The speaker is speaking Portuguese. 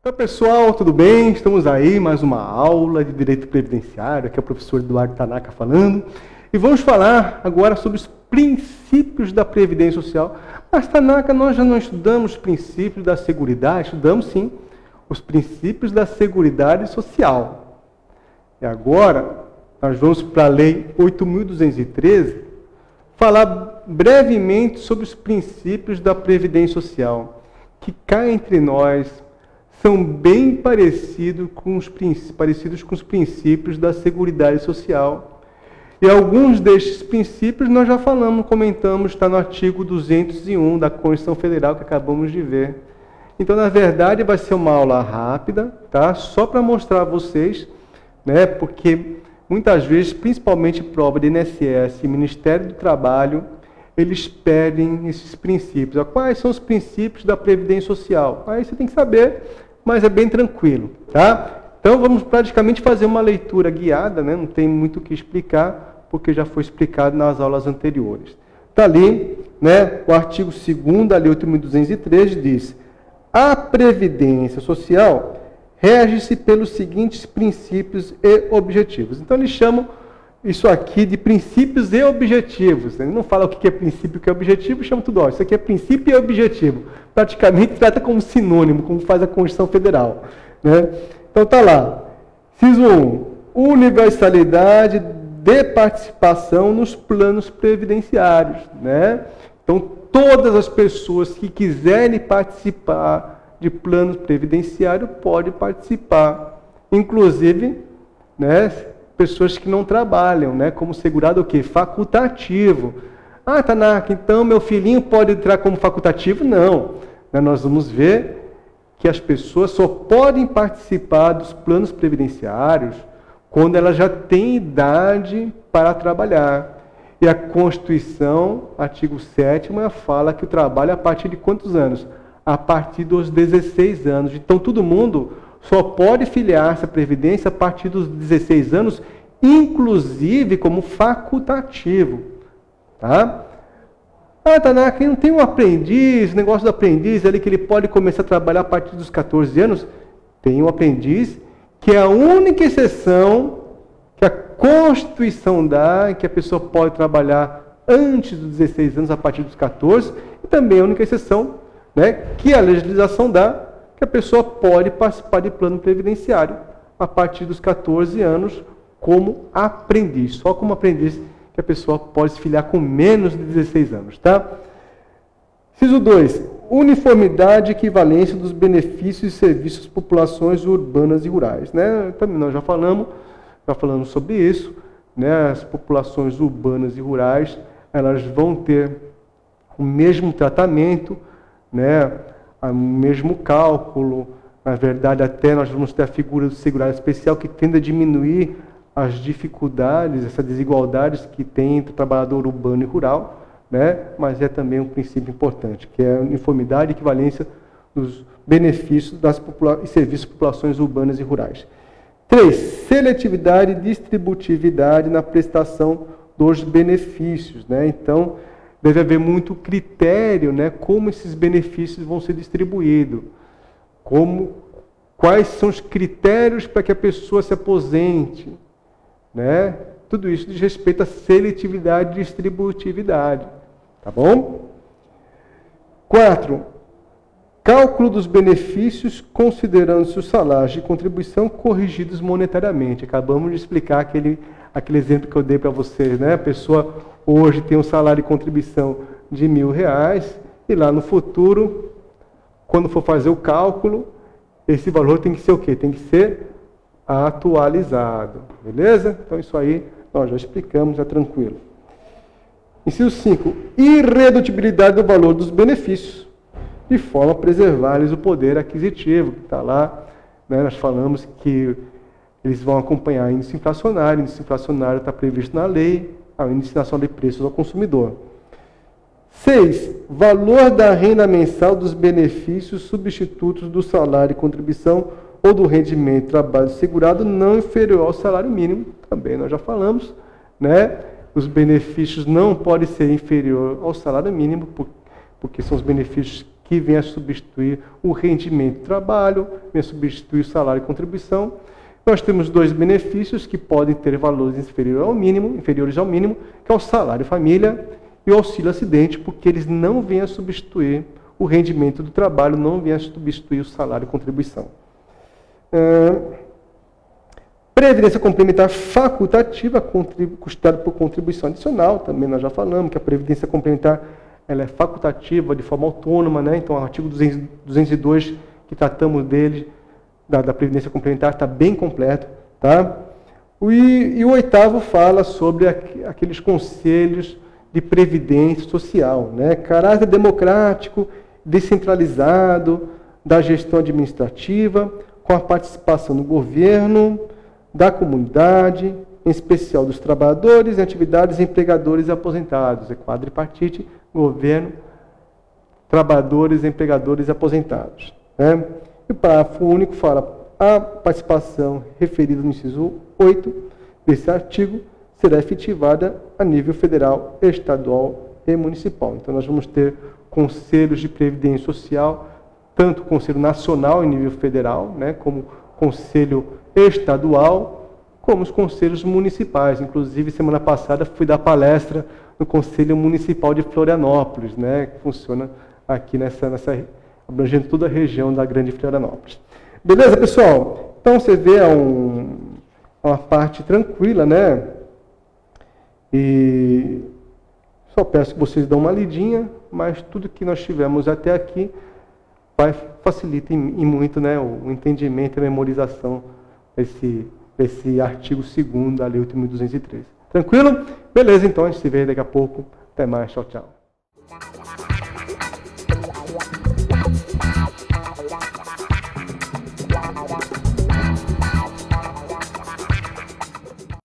Então, pessoal, tudo bem? Estamos aí, mais uma aula de Direito Previdenciário, aqui é o professor Eduardo Tanaka falando. E vamos falar agora sobre os princípios da Previdência Social. Mas, Tanaka, nós já não estudamos os princípios da Seguridade? Estudamos sim, os princípios da Seguridade Social. E agora, nós vamos para a Lei 8.213, falar brevemente sobre os princípios da Previdência Social, que cá entre nós são bem parecidos com os, parecidos com os princípios da Seguridade Social. E alguns destes princípios nós já falamos, comentamos, está no artigo 201 da Constituição Federal que acabamos de ver. Então, na verdade, vai ser uma aula rápida, tá? Só para mostrar a vocês, né? Porque muitas vezes, principalmente prova de INSS e Ministério do Trabalho, eles pedem esses princípios. Quais são os princípios da Previdência Social? Aí você tem que saber mas é bem tranquilo, tá? Então vamos praticamente fazer uma leitura guiada, né? não tem muito o que explicar, porque já foi explicado nas aulas anteriores. Está ali, né? o artigo 2 da Lei 8.203 diz: a Previdência Social rege-se pelos seguintes princípios e objetivos. Então eles chamam isso aqui de princípios e objetivos. Ele não fala o que é princípio e o que é objetivo, chama tudo, ó, isso aqui é princípio e objetivo. Praticamente trata como sinônimo, como faz a Constituição Federal. Né? Então tá lá. Ciso 1. Universalidade de participação nos planos previdenciários. Né? Então todas as pessoas que quiserem participar de planos previdenciários podem participar. Inclusive, né, pessoas que não trabalham, né? Como segurado o quê? Facultativo. Ah, Tanaka, então meu filhinho pode entrar como facultativo? Não. Né, nós vamos ver que as pessoas só podem participar dos planos previdenciários quando elas já têm idade para trabalhar. E a Constituição, artigo 7 fala que o trabalho é a partir de quantos anos? A partir dos 16 anos. Então todo mundo só pode filiar-se à Previdência a partir dos 16 anos, inclusive como facultativo. Tá? Ah, Tanaka, não tem um aprendiz, negócio do aprendiz ali que ele pode começar a trabalhar a partir dos 14 anos? Tem um aprendiz que é a única exceção que a Constituição dá, que a pessoa pode trabalhar antes dos 16 anos, a partir dos 14, e também a única exceção né, que a legislação dá, que a pessoa pode participar de plano previdenciário a partir dos 14 anos como aprendiz. Só como aprendiz que a pessoa pode se filiar com menos de 16 anos, tá? Ciso 2. Uniformidade e equivalência dos benefícios e serviços populações urbanas e rurais. Né? Também nós já falamos, já falamos sobre isso. Né? As populações urbanas e rurais elas vão ter o mesmo tratamento, né? o mesmo cálculo. Na verdade, até nós vamos ter a figura do segurado especial que tende a diminuir as dificuldades, essas desigualdades que tem entre o trabalhador urbano e rural, né? mas é também um princípio importante, que é a uniformidade e equivalência dos benefícios das e serviços populações urbanas e rurais. Três, seletividade e distributividade na prestação dos benefícios. Né? Então, deve haver muito critério, né, como esses benefícios vão ser distribuídos, como quais são os critérios para que a pessoa se aposente, né? Tudo isso diz respeito à seletividade e distributividade, tá bom? Quatro, cálculo dos benefícios considerando-se os salários de contribuição corrigidos monetariamente. Acabamos de explicar aquele, aquele exemplo que eu dei para vocês, né? A pessoa hoje tem um salário de contribuição de mil reais e lá no futuro, quando for fazer o cálculo, esse valor tem que ser o quê? Tem que ser atualizado, beleza? Então isso aí nós já explicamos, é tranquilo. Inciso 5. Irredutibilidade do valor dos benefícios, de forma a preservar-lhes o poder aquisitivo, que está lá, né, nós falamos que eles vão acompanhar índice inflacionário, índice inflacionário está previsto na lei, a índice nacional de preços ao consumidor. 6. Valor da renda mensal dos benefícios substitutos do salário e contribuição ou do rendimento de trabalho segurado não inferior ao salário mínimo. também nós já falamos, né? Os benefícios não podem ser inferior ao salário mínimo, porque são os benefícios que vêm a substituir o rendimento do trabalho, vêm a substituir o salário e contribuição. Nós temos dois benefícios que podem ter valores inferiores ao mínimo, inferiores ao mínimo, que é o salário família e o auxílio acidente, porque eles não vêm a substituir o rendimento do trabalho, não vêm a substituir o salário contribuição. Previdência complementar facultativa, custada por contribuição adicional, também nós já falamos que a previdência complementar ela é facultativa de forma autônoma, né? então o artigo 202 que tratamos dele, da, da previdência complementar, está bem completo. Tá? E, e, o oitavo fala sobre aqueles conselhos de previdência social, né? caráter democrático, descentralizado da gestão administrativa, com a participação do governo, da comunidade, em especial dos trabalhadores em atividades empregadores e aposentados. É quadripartite, governo, trabalhadores, empregadores e aposentados. Né? E o parágrafo único fala a participação referida no inciso 8 desse artigo será efetivada a nível federal, estadual e municipal. Então nós vamos ter conselhos de previdência social, tanto Conselho Nacional em nível federal, né, como Conselho Estadual, como os conselhos municipais. Inclusive, semana passada fui dar palestra no Conselho Municipal de Florianópolis, né, que funciona aqui nessa, nessa abrangendo toda a região da Grande Florianópolis. Beleza, pessoal? Então você vê é um, uma parte tranquila, né? E só peço que vocês dão uma lidinha, mas tudo que nós tivemos até aqui vai facilita em muito né, o entendimento e a memorização desse, desse artigo 2 da Lei 8.203. Tranquilo? Beleza, então a gente se vê daqui a pouco. Até mais, tchau, tchau.